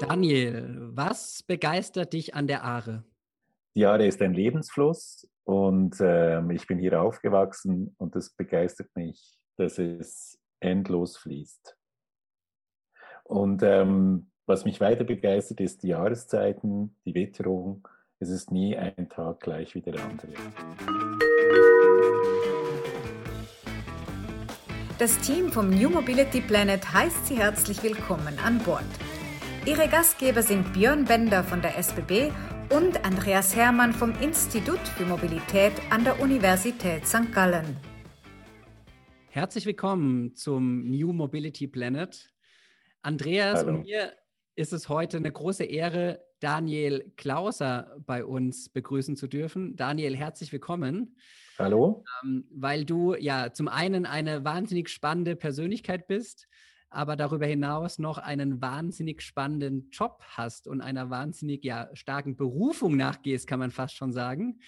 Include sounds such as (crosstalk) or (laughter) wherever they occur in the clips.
Daniel, was begeistert dich an der Aare? Die Aare ist ein Lebensfluss und ähm, ich bin hier aufgewachsen und es begeistert mich, dass es endlos fließt. Und ähm, was mich weiter begeistert, ist die Jahreszeiten, die Witterung. Es ist nie ein Tag gleich wie der andere. Das Team vom New Mobility Planet heißt Sie herzlich willkommen an Bord. Ihre Gastgeber sind Björn Bender von der SBB und Andreas Hermann vom Institut für Mobilität an der Universität St. Gallen. Herzlich willkommen zum New Mobility Planet. Andreas Hallo. und mir ist es heute eine große Ehre, Daniel Klauser bei uns begrüßen zu dürfen. Daniel, herzlich willkommen. Hallo. Ähm, weil du ja zum einen eine wahnsinnig spannende Persönlichkeit bist, aber darüber hinaus noch einen wahnsinnig spannenden Job hast und einer wahnsinnig ja, starken Berufung nachgehst, kann man fast schon sagen.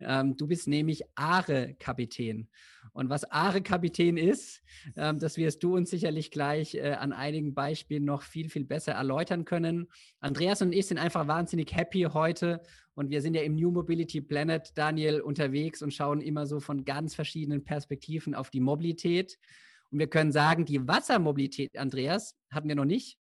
Ähm, du bist nämlich Aare-Kapitän. Und was Aare-Kapitän ist, ähm, das wirst du uns sicherlich gleich äh, an einigen Beispielen noch viel, viel besser erläutern können. Andreas und ich sind einfach wahnsinnig happy heute und wir sind ja im New Mobility Planet, Daniel, unterwegs und schauen immer so von ganz verschiedenen Perspektiven auf die Mobilität. Und wir können sagen, die Wassermobilität, Andreas, hatten wir noch nicht.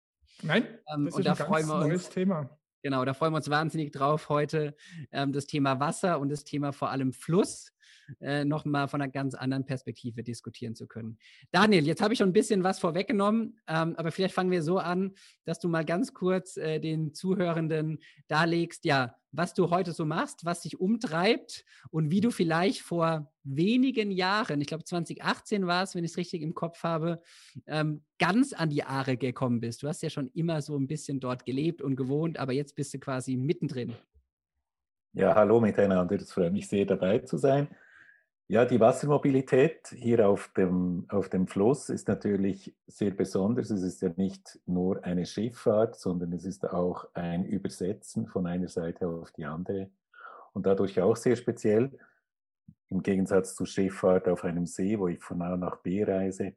Nein, ähm, das ist ein ganz neues uns, Thema. Genau, da freuen wir uns wahnsinnig drauf, heute ähm, das Thema Wasser und das Thema vor allem Fluss äh, nochmal von einer ganz anderen Perspektive diskutieren zu können. Daniel, jetzt habe ich schon ein bisschen was vorweggenommen, ähm, aber vielleicht fangen wir so an, dass du mal ganz kurz äh, den Zuhörenden darlegst, ja, was du heute so machst, was dich umtreibt und wie du vielleicht vor wenigen Jahren, ich glaube 2018 war es, wenn ich es richtig im Kopf habe, ähm, ganz an die Aare gekommen bist. Du hast ja schon immer so ein bisschen dort gelebt und gewohnt, aber jetzt bist du quasi mittendrin. Ja, hallo miteinander. Es freut mich sehr, dabei zu sein. Ja, die Wassermobilität hier auf dem, auf dem Fluss ist natürlich sehr besonders. Es ist ja nicht nur eine Schifffahrt, sondern es ist auch ein Übersetzen von einer Seite auf die andere und dadurch auch sehr speziell. Im Gegensatz zur Schifffahrt auf einem See, wo ich von A nach B reise.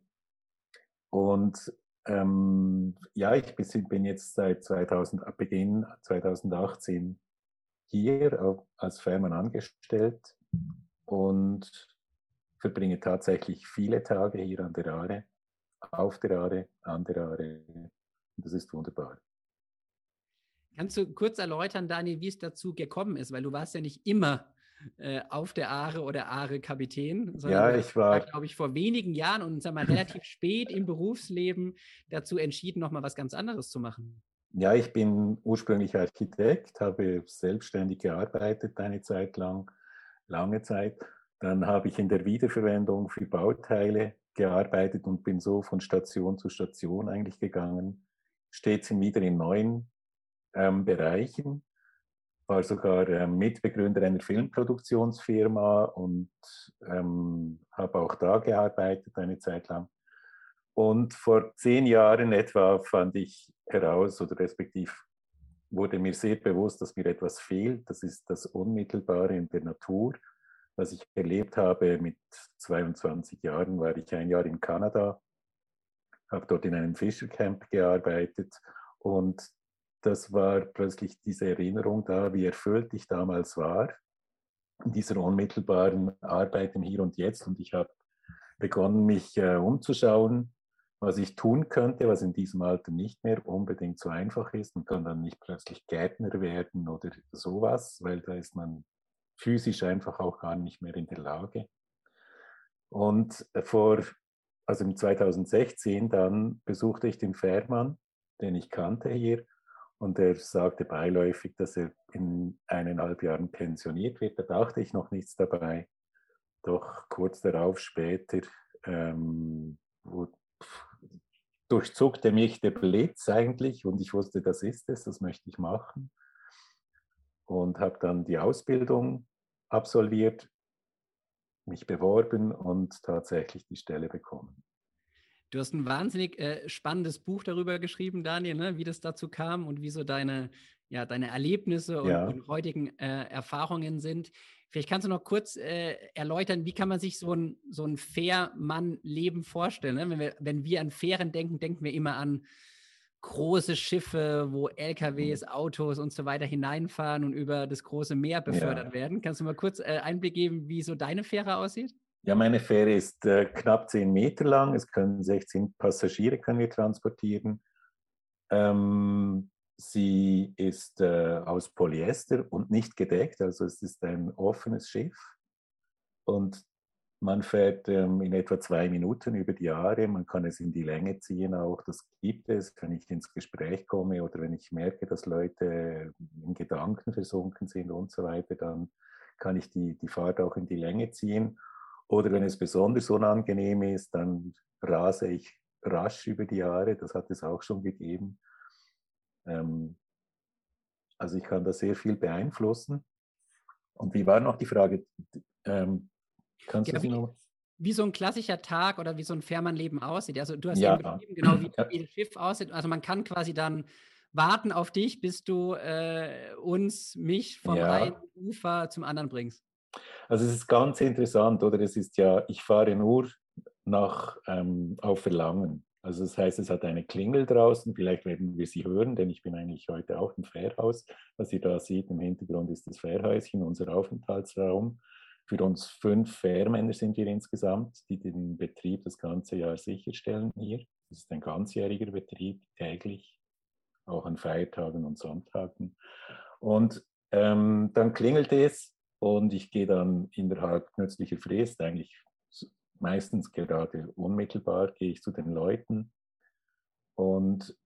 Und ähm, ja, ich bin jetzt seit 2000, Beginn 2018 hier als Fährmann angestellt und verbringe tatsächlich viele Tage hier an der Aare, auf der Aare, an der Aare. Und das ist wunderbar. Kannst du kurz erläutern, Daniel, wie es dazu gekommen ist? Weil du warst ja nicht immer äh, auf der Aare oder Aare-Kapitän, sondern ja, ich war, glaube ich, vor wenigen Jahren und sag mal, relativ spät im Berufsleben dazu entschieden, nochmal was ganz anderes zu machen. Ja, ich bin ursprünglich Architekt, habe selbstständig gearbeitet eine Zeit lang lange Zeit. Dann habe ich in der Wiederverwendung für Bauteile gearbeitet und bin so von Station zu Station eigentlich gegangen, stets wieder in neuen ähm, Bereichen. War sogar ähm, Mitbegründer einer Filmproduktionsfirma und ähm, habe auch da gearbeitet eine Zeit lang. Und vor zehn Jahren etwa fand ich heraus oder respektiv wurde mir sehr bewusst, dass mir etwas fehlt. Das ist das Unmittelbare in der Natur. Was ich erlebt habe mit 22 Jahren, war ich ein Jahr in Kanada, habe dort in einem Fischercamp gearbeitet und das war plötzlich diese Erinnerung da, wie erfüllt ich damals war, in dieser unmittelbaren Arbeit im Hier und Jetzt. Und ich habe begonnen, mich äh, umzuschauen, was ich tun könnte, was in diesem Alter nicht mehr unbedingt so einfach ist. Man kann dann nicht plötzlich Gärtner werden oder sowas, weil da ist man physisch einfach auch gar nicht mehr in der Lage. Und vor, also im 2016 dann besuchte ich den Fährmann, den ich kannte hier, und er sagte beiläufig, dass er in eineinhalb Jahren pensioniert wird. Da dachte ich noch nichts dabei. Doch kurz darauf später ähm, durchzuckte mich der Blitz eigentlich und ich wusste, das ist es, das möchte ich machen. Und habe dann die Ausbildung absolviert, mich beworben und tatsächlich die Stelle bekommen. Du hast ein wahnsinnig äh, spannendes Buch darüber geschrieben, Daniel, ne? wie das dazu kam und wie so deine, ja, deine Erlebnisse und, ja. und heutigen äh, Erfahrungen sind. Vielleicht kannst du noch kurz äh, erläutern, wie kann man sich so ein, so ein Fair-Mann-Leben vorstellen? Ne? Wenn, wir, wenn wir an Fairen denken, denken wir immer an große Schiffe, wo LKWs, Autos und so weiter hineinfahren und über das große Meer befördert ja. werden. Kannst du mal kurz äh, Einblick geben, wie so deine Fähre aussieht? Ja, meine Fähre ist äh, knapp 10 Meter lang. Es können 16 Passagiere können wir transportieren. Ähm, sie ist äh, aus Polyester und nicht gedeckt, also es ist ein offenes Schiff. Und man fährt ähm, in etwa zwei Minuten über die Jahre. Man kann es in die Länge ziehen auch. Das gibt es, wenn ich ins Gespräch komme oder wenn ich merke, dass Leute in Gedanken versunken sind und so weiter, dann kann ich die, die Fahrt auch in die Länge ziehen. Oder wenn es besonders unangenehm ist, dann rase ich rasch über die Jahre. Das hat es auch schon gegeben. Ähm, also ich kann da sehr viel beeinflussen. Und wie war noch die Frage? Ähm, Kannst ja, wie, wie, so ein klassischer Tag oder wie so ein Fährmannleben aussieht. Also du hast ja, eben beschrieben, genau wie (laughs) jedes Schiff aussieht. Also man kann quasi dann warten auf dich, bis du äh, uns, mich vom ja. einen Ufer zum anderen bringst. Also es ist ganz interessant, oder? Es ist ja, ich fahre nur nach ähm, auf Verlangen. Also das heißt, es hat eine Klingel draußen, vielleicht werden wir sie hören, denn ich bin eigentlich heute auch im Fährhaus. Was ihr da seht im Hintergrund ist das Fährhäuschen, unser Aufenthaltsraum. Für uns fünf Fährmänner sind wir insgesamt, die den Betrieb das ganze Jahr sicherstellen hier. Das ist ein ganzjähriger Betrieb, täglich, auch an Feiertagen und Sonntagen. Und ähm, dann klingelt es und ich gehe dann innerhalb nützlicher Frist, eigentlich meistens gerade unmittelbar, gehe ich zu den Leuten und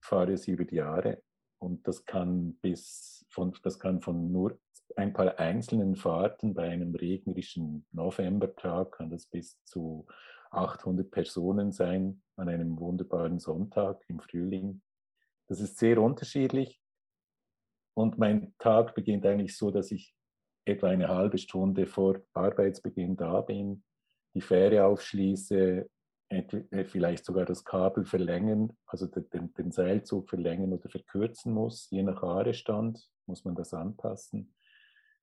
fahre sie über die Jahre. Und das kann bis von, das kann von nur ein paar einzelnen Fahrten bei einem regnerischen Novembertag kann das bis zu 800 Personen sein an einem wunderbaren Sonntag im Frühling. Das ist sehr unterschiedlich und mein Tag beginnt eigentlich so, dass ich etwa eine halbe Stunde vor Arbeitsbeginn da bin, die Fähre aufschließe, äh, vielleicht sogar das Kabel verlängern, also den, den Seilzug verlängern oder verkürzen muss. Je nach Haarestand muss man das anpassen.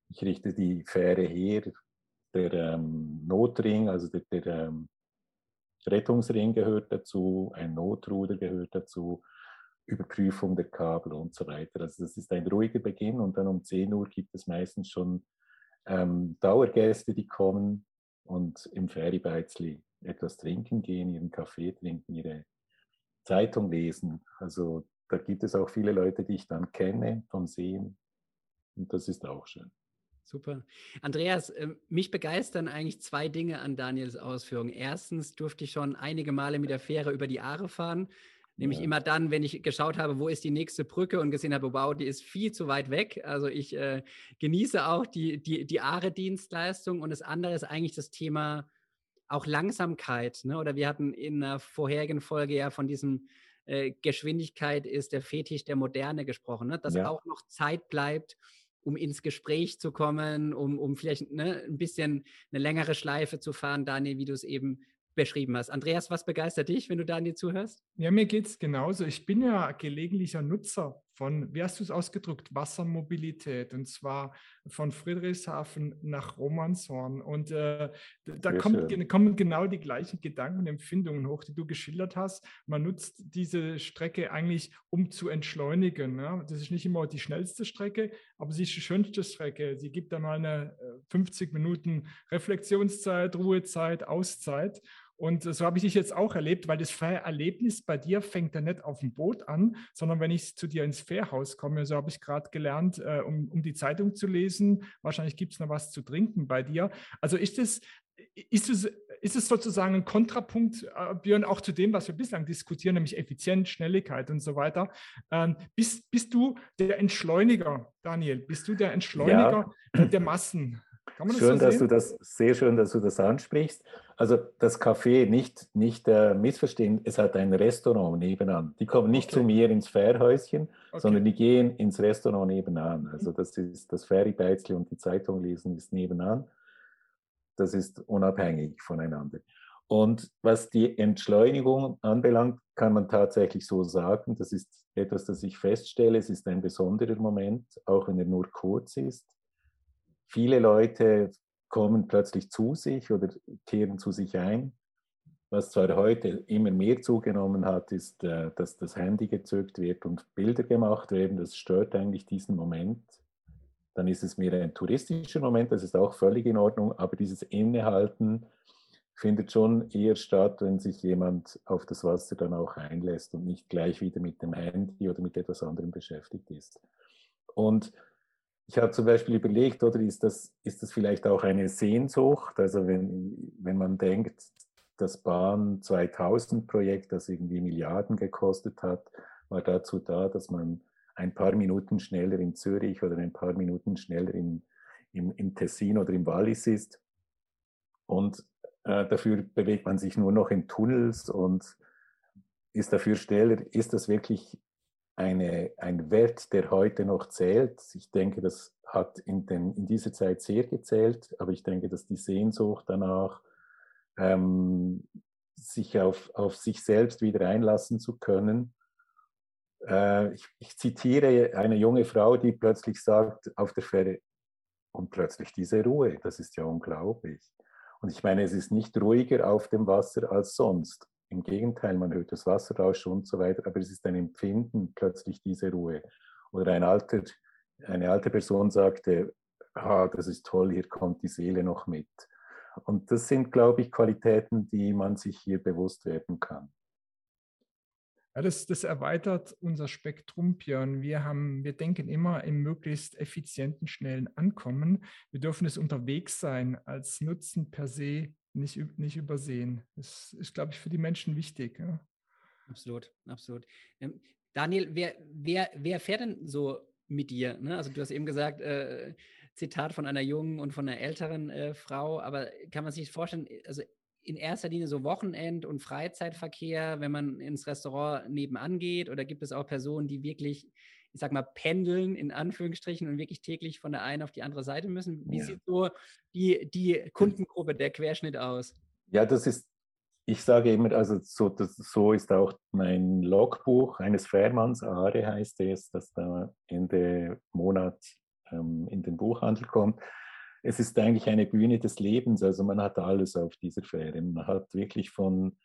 Ich richte die Fähre her, der ähm, Notring, also der, der ähm, Rettungsring gehört dazu, ein Notruder gehört dazu, Überprüfung der Kabel und so weiter. Also das ist ein ruhiger Beginn und dann um 10 Uhr gibt es meistens schon ähm, Dauergäste, die kommen und im Feribeizli etwas trinken gehen, ihren Kaffee trinken, ihre Zeitung lesen. Also da gibt es auch viele Leute, die ich dann kenne vom Sehen und das ist auch schön. Super. Andreas, ähm, mich begeistern eigentlich zwei Dinge an Daniels Ausführungen. Erstens durfte ich schon einige Male mit der Fähre über die Aare fahren. Nämlich ja. immer dann, wenn ich geschaut habe, wo ist die nächste Brücke und gesehen habe, wow, die ist viel zu weit weg. Also ich äh, genieße auch die, die, die Aare-Dienstleistung. Und das andere ist eigentlich das Thema auch Langsamkeit. Ne? Oder wir hatten in einer vorherigen Folge ja von diesem äh, Geschwindigkeit ist der Fetisch der Moderne gesprochen, ne? dass ja. auch noch Zeit bleibt um ins Gespräch zu kommen, um, um vielleicht ne, ein bisschen eine längere Schleife zu fahren, Daniel, wie du es eben beschrieben hast. Andreas, was begeistert dich, wenn du Daniel zuhörst? Ja, mir geht es genauso. Ich bin ja gelegentlicher Nutzer von, wie hast du es ausgedrückt, Wassermobilität und zwar von Friedrichshafen nach Romanshorn. Und äh, da kommt, kommen genau die gleichen Gedanken und Empfindungen hoch, die du geschildert hast. Man nutzt diese Strecke eigentlich, um zu entschleunigen. Ne? Das ist nicht immer die schnellste Strecke, aber sie ist die schönste Strecke. Sie gibt dann mal eine 50 äh, Minuten Reflexionszeit, Ruhezeit, Auszeit. Und so habe ich dich jetzt auch erlebt, weil das Erlebnis bei dir fängt ja nicht auf dem Boot an, sondern wenn ich zu dir ins Fährhaus komme, so habe ich gerade gelernt, äh, um, um die Zeitung zu lesen. Wahrscheinlich gibt es noch was zu trinken bei dir. Also ist es, ist es, ist es sozusagen ein Kontrapunkt, äh, Björn, auch zu dem, was wir bislang diskutieren, nämlich Effizienz, Schnelligkeit und so weiter. Ähm, bist, bist du der Entschleuniger, Daniel? Bist du der Entschleuniger ja. der Massen? Kann man das schön, so dass du das, sehr schön, dass du das ansprichst. Also das Café nicht, nicht äh, missverstehen, es hat ein Restaurant nebenan. Die kommen nicht okay. zu mir ins Fährhäuschen, okay. sondern die gehen ins Restaurant nebenan. Also das ist das Feribeizli und die Zeitung lesen ist nebenan. Das ist unabhängig voneinander. Und was die Entschleunigung anbelangt, kann man tatsächlich so sagen, das ist etwas, das ich feststelle, es ist ein besonderer Moment, auch wenn er nur kurz ist viele Leute kommen plötzlich zu sich oder kehren zu sich ein. Was zwar heute immer mehr zugenommen hat, ist, äh, dass das Handy gezückt wird und Bilder gemacht werden. Das stört eigentlich diesen Moment. Dann ist es mehr ein touristischer Moment, das ist auch völlig in Ordnung, aber dieses Innehalten findet schon eher statt, wenn sich jemand auf das Wasser dann auch einlässt und nicht gleich wieder mit dem Handy oder mit etwas anderem beschäftigt ist. Und ich habe zum Beispiel überlegt, oder ist das, ist das vielleicht auch eine Sehnsucht? Also wenn, wenn man denkt, das Bahn 2000 Projekt, das irgendwie Milliarden gekostet hat, war dazu da, dass man ein paar Minuten schneller in Zürich oder ein paar Minuten schneller in, im, im Tessin oder im Wallis ist. Und äh, dafür bewegt man sich nur noch in Tunnels und ist dafür schneller. Ist das wirklich eine, ein Wert, der heute noch zählt. Ich denke, das hat in, den, in dieser Zeit sehr gezählt, aber ich denke, dass die Sehnsucht danach, ähm, sich auf, auf sich selbst wieder einlassen zu können. Äh, ich, ich zitiere eine junge Frau, die plötzlich sagt auf der Fähre, und plötzlich diese Ruhe, das ist ja unglaublich. Und ich meine, es ist nicht ruhiger auf dem Wasser als sonst. Im Gegenteil, man hört das Wasserrauschen und so weiter, aber es ist ein Empfinden, plötzlich diese Ruhe. Oder ein alter, eine alte Person sagte, ah, das ist toll, hier kommt die Seele noch mit. Und das sind, glaube ich, Qualitäten, die man sich hier bewusst werden kann. Ja, das, das erweitert unser Spektrum, Björn. Wir, haben, wir denken immer im möglichst effizienten, schnellen Ankommen. Wir dürfen es unterwegs sein als Nutzen per se nicht, nicht übersehen. Das ist, glaube ich, für die Menschen wichtig. Ja. Absolut, absolut. Ähm, Daniel, wer, wer, wer fährt denn so mit dir? Ne? Also du hast eben gesagt, äh, Zitat von einer jungen und von einer älteren äh, Frau, aber kann man sich vorstellen, also in erster Linie so Wochenend- und Freizeitverkehr, wenn man ins Restaurant nebenan geht? Oder gibt es auch Personen, die wirklich ich sag mal, pendeln in Anführungsstrichen und wirklich täglich von der einen auf die andere Seite müssen. Wie ja. sieht so die, die Kundengruppe, der Querschnitt aus? Ja, das ist, ich sage immer, also so, das, so ist auch mein Logbuch eines Fährmanns, Aare heißt es, das da Ende Monat ähm, in den Buchhandel kommt. Es ist eigentlich eine Bühne des Lebens, also man hat alles auf dieser Fähre. Man hat wirklich von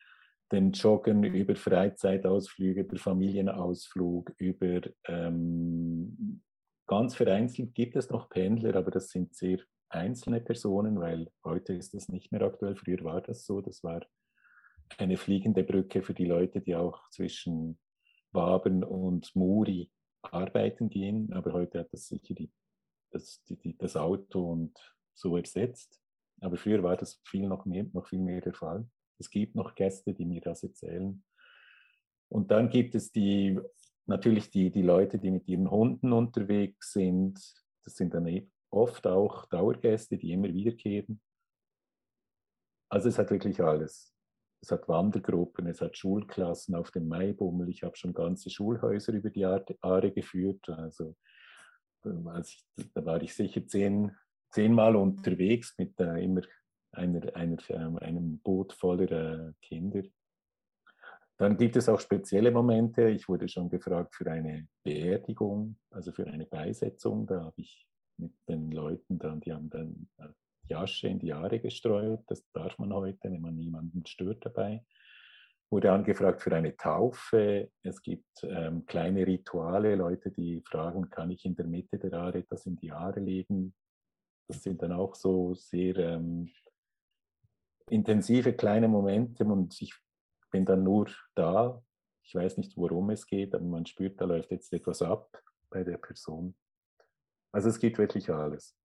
den Joggen, über Freizeitausflüge, über Familienausflug, über ähm, ganz vereinzelt gibt es noch Pendler, aber das sind sehr einzelne Personen, weil heute ist das nicht mehr aktuell. Früher war das so. Das war eine fliegende Brücke für die Leute, die auch zwischen Waben und Muri arbeiten gehen. Aber heute hat das sicher die, das, die, das Auto und so ersetzt. Aber früher war das viel noch, mehr, noch viel mehr der Fall. Es gibt noch Gäste, die mir das erzählen. Und dann gibt es die, natürlich die, die Leute, die mit ihren Hunden unterwegs sind. Das sind dann e-, oft auch Dauergäste, die immer wiederkehren. Also es hat wirklich alles. Es hat Wandergruppen, es hat Schulklassen auf dem Maibummel. Ich habe schon ganze Schulhäuser über die Aare geführt. Also als ich, da war ich sicher zehn, zehnmal unterwegs mit äh, immer einer, einer, einem Boot voller äh, Kinder. Dann gibt es auch spezielle Momente. Ich wurde schon gefragt für eine Beerdigung, also für eine Beisetzung. Da habe ich mit den Leuten dann, die haben dann äh, die Asche in die Haare gestreut. Das darf man heute, wenn man niemanden stört dabei. Wurde angefragt für eine Taufe. Es gibt ähm, kleine Rituale, Leute, die fragen, kann ich in der Mitte der Haare etwas in die Haare legen? Das sind dann auch so sehr ähm, intensive kleine Momente und ich bin dann nur da. Ich weiß nicht, worum es geht, aber man spürt, da läuft jetzt etwas ab bei der Person. Also es geht wirklich alles.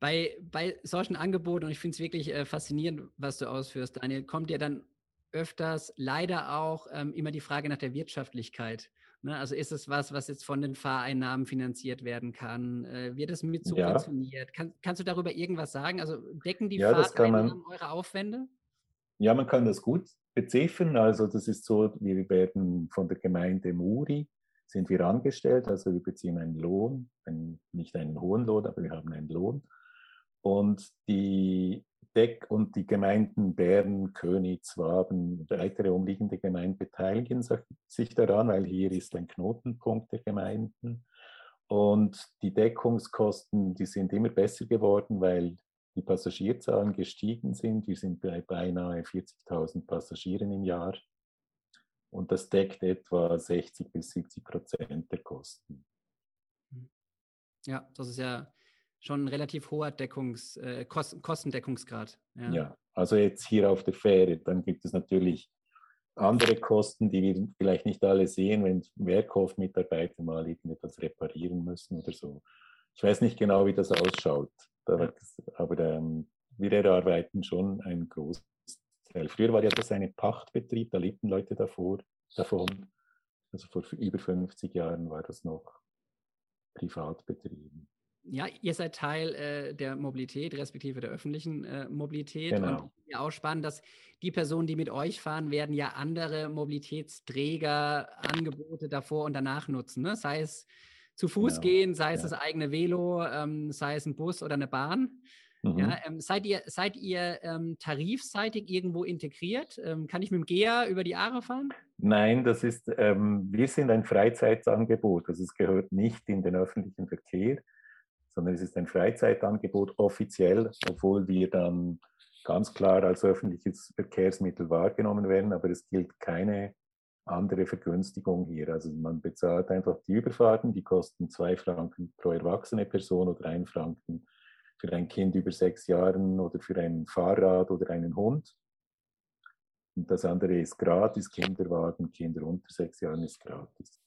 Bei, bei solchen Angeboten, und ich finde es wirklich äh, faszinierend, was du ausführst, Daniel, kommt ja dann öfters leider auch ähm, immer die Frage nach der Wirtschaftlichkeit. Ne? Also ist es was, was jetzt von den Fahreinnahmen finanziert werden kann? Äh, wird es mit subventioniert? Ja. Kann, kannst du darüber irgendwas sagen? Also decken die ja, Fahreinnahmen eure Aufwände? Ja, man kann das gut beziffern. Also das ist so, wir werden von der Gemeinde Muri sind wir angestellt, also wir beziehen einen Lohn, einen, nicht einen hohen Lohn, aber wir haben einen Lohn. Und die Deck und die Gemeinden Bern, Königs, Waben und weitere umliegende Gemeinden beteiligen sich daran, weil hier ist ein Knotenpunkt der Gemeinden. Und die Deckungskosten, die sind immer besser geworden, weil die Passagierzahlen gestiegen sind. Wir sind bei beinahe 40.000 Passagieren im Jahr. Und das deckt etwa 60 bis 70 Prozent der Kosten. Ja, das ist ja schon ein relativ hoher Deckungs, äh, Kost, Kostendeckungsgrad. Ja. ja. also jetzt hier auf der Fähre, dann gibt es natürlich andere Kosten, die wir vielleicht nicht alle sehen, wenn Werkhofmitarbeiter mal irgendetwas reparieren müssen oder so. Ich weiß nicht genau, wie das ausschaut, aber ähm, wir erarbeiten schon einen Großteil. Früher war ja das ein Pachtbetrieb, da lebten Leute davor, davon. Also vor über 50 Jahren war das noch privat betrieben ja, ihr seid Teil äh, der Mobilität, respektive der öffentlichen äh, Mobilität. Genau. Und ja auch spannend, dass die Personen, die mit euch fahren, werden ja andere Mobilitätsträger, Angebote davor und danach nutzen. Ne? Sei es zu Fuß genau. gehen, sei es ja. das eigene Velo, ähm, sei es ein Bus oder eine Bahn. Mhm. Ja, ähm, seid ihr, seid ihr ähm, tarifseitig irgendwo integriert? Ähm, kann ich mit dem GEA über die Aare fahren? Nein, das ist, ähm, wir sind ein Freizeitangebot. Also es gehört nicht in den öffentlichen Verkehr sondern es ist ein Freizeitangebot offiziell, obwohl wir dann ganz klar als öffentliches Verkehrsmittel wahrgenommen werden, aber es gilt keine andere Vergünstigung hier. Also man bezahlt einfach die Überfahrten, die kosten zwei Franken pro erwachsene Person oder ein Franken für ein Kind über sechs Jahren oder für ein Fahrrad oder einen Hund. Und das andere ist gratis, Kinderwagen, Kinder unter sechs Jahren ist gratis.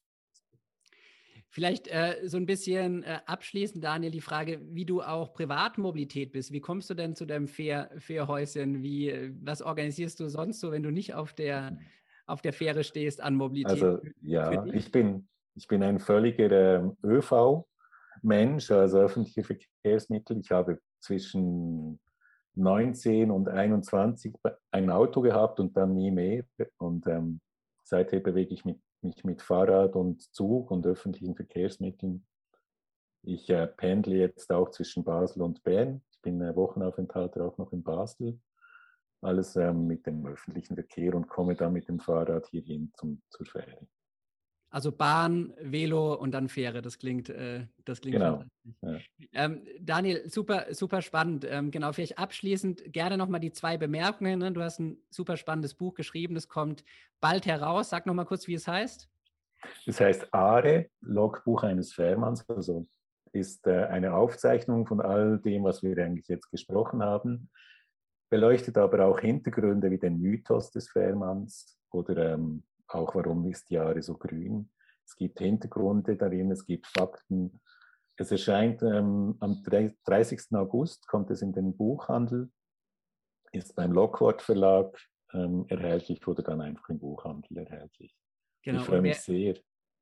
Vielleicht äh, so ein bisschen äh, abschließend, Daniel, die Frage, wie du auch Privatmobilität bist. Wie kommst du denn zu deinem Fähr Fährhäuschen? Wie, was organisierst du sonst so, wenn du nicht auf der, auf der Fähre stehst an Mobilität? Also ja, ich bin, ich bin ein völliger ähm, ÖV-Mensch, also öffentliche Verkehrsmittel. Ich habe zwischen 19 und 21 ein Auto gehabt und dann nie mehr. Und ähm, seither bewege ich mich mich mit Fahrrad und Zug und öffentlichen Verkehrsmitteln. Ich äh, pendle jetzt auch zwischen Basel und Bern. Ich bin äh, Wochenaufenthalter auch noch in Basel. Alles ähm, mit dem öffentlichen Verkehr und komme dann mit dem Fahrrad hierhin zum, zur Fähre. Also Bahn, Velo und dann Fähre. Das klingt, äh, das klingt genau. Ja. Ähm, Daniel, super, super spannend. Ähm, genau, vielleicht abschließend gerne nochmal die zwei Bemerkungen. Ne? Du hast ein super spannendes Buch geschrieben. Das kommt bald heraus. Sag nochmal kurz, wie es heißt. Es heißt Are, Logbuch eines Fährmanns. Also ist äh, eine Aufzeichnung von all dem, was wir eigentlich jetzt gesprochen haben. Beleuchtet aber auch Hintergründe wie den Mythos des Fährmanns oder ähm, auch warum ist die Jahre so grün. Es gibt Hintergründe darin, es gibt Fakten. Es erscheint ähm, am 30. August, kommt es in den Buchhandel, ist beim Lockwort Verlag ähm, erhältlich oder dann einfach im Buchhandel erhältlich. Genau. Ich freue mich sehr.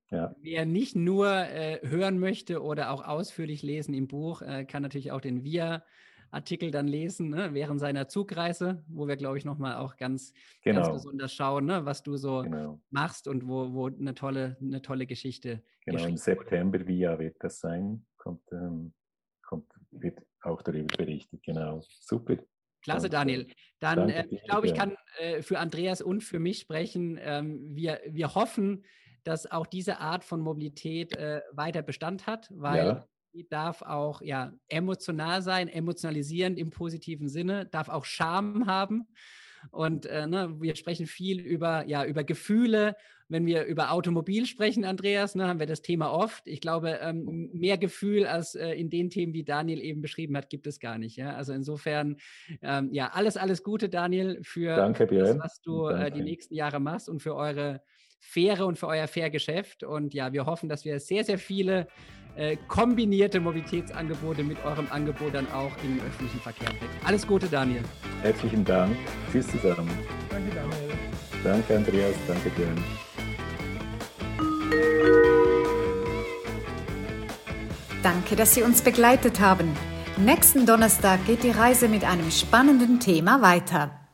Ja. Wer nicht nur äh, hören möchte oder auch ausführlich lesen im Buch, äh, kann natürlich auch den VIA Artikel dann lesen, ne, während seiner Zugreise, wo wir, glaube ich, nochmal auch ganz, genau. ganz besonders schauen, ne, was du so genau. machst und wo, wo eine tolle, eine tolle Geschichte. Genau, im September, wie ja wird das sein, kommt, ähm, kommt, wird auch darüber berichtet, genau. Super. Klasse, Daniel. Dann, äh, ich glaube, ich kann äh, für Andreas und für mich sprechen. Ähm, wir, wir hoffen, dass auch diese Art von Mobilität äh, weiter Bestand hat, weil ja darf auch ja, emotional sein, emotionalisierend im positiven Sinne, darf auch Charme haben. Und äh, ne, wir sprechen viel über, ja, über Gefühle. Wenn wir über Automobil sprechen, Andreas, ne, haben wir das Thema oft. Ich glaube, ähm, mehr Gefühl als äh, in den Themen, die Daniel eben beschrieben hat, gibt es gar nicht. Ja? Also insofern, ähm, ja, alles, alles Gute, Daniel, für Danke, das, was du äh, die nächsten Jahre machst und für eure Fähre und für euer Fair-Geschäft. Und ja, wir hoffen, dass wir sehr, sehr viele äh, kombinierte Mobilitätsangebote mit eurem Angebot dann auch im öffentlichen Verkehr bringt. Alles Gute, Daniel. Herzlichen Dank. Tschüss zusammen. Danke, Daniel. Danke, Andreas. Danke, Björn. Danke, dass Sie uns begleitet haben. Nächsten Donnerstag geht die Reise mit einem spannenden Thema weiter.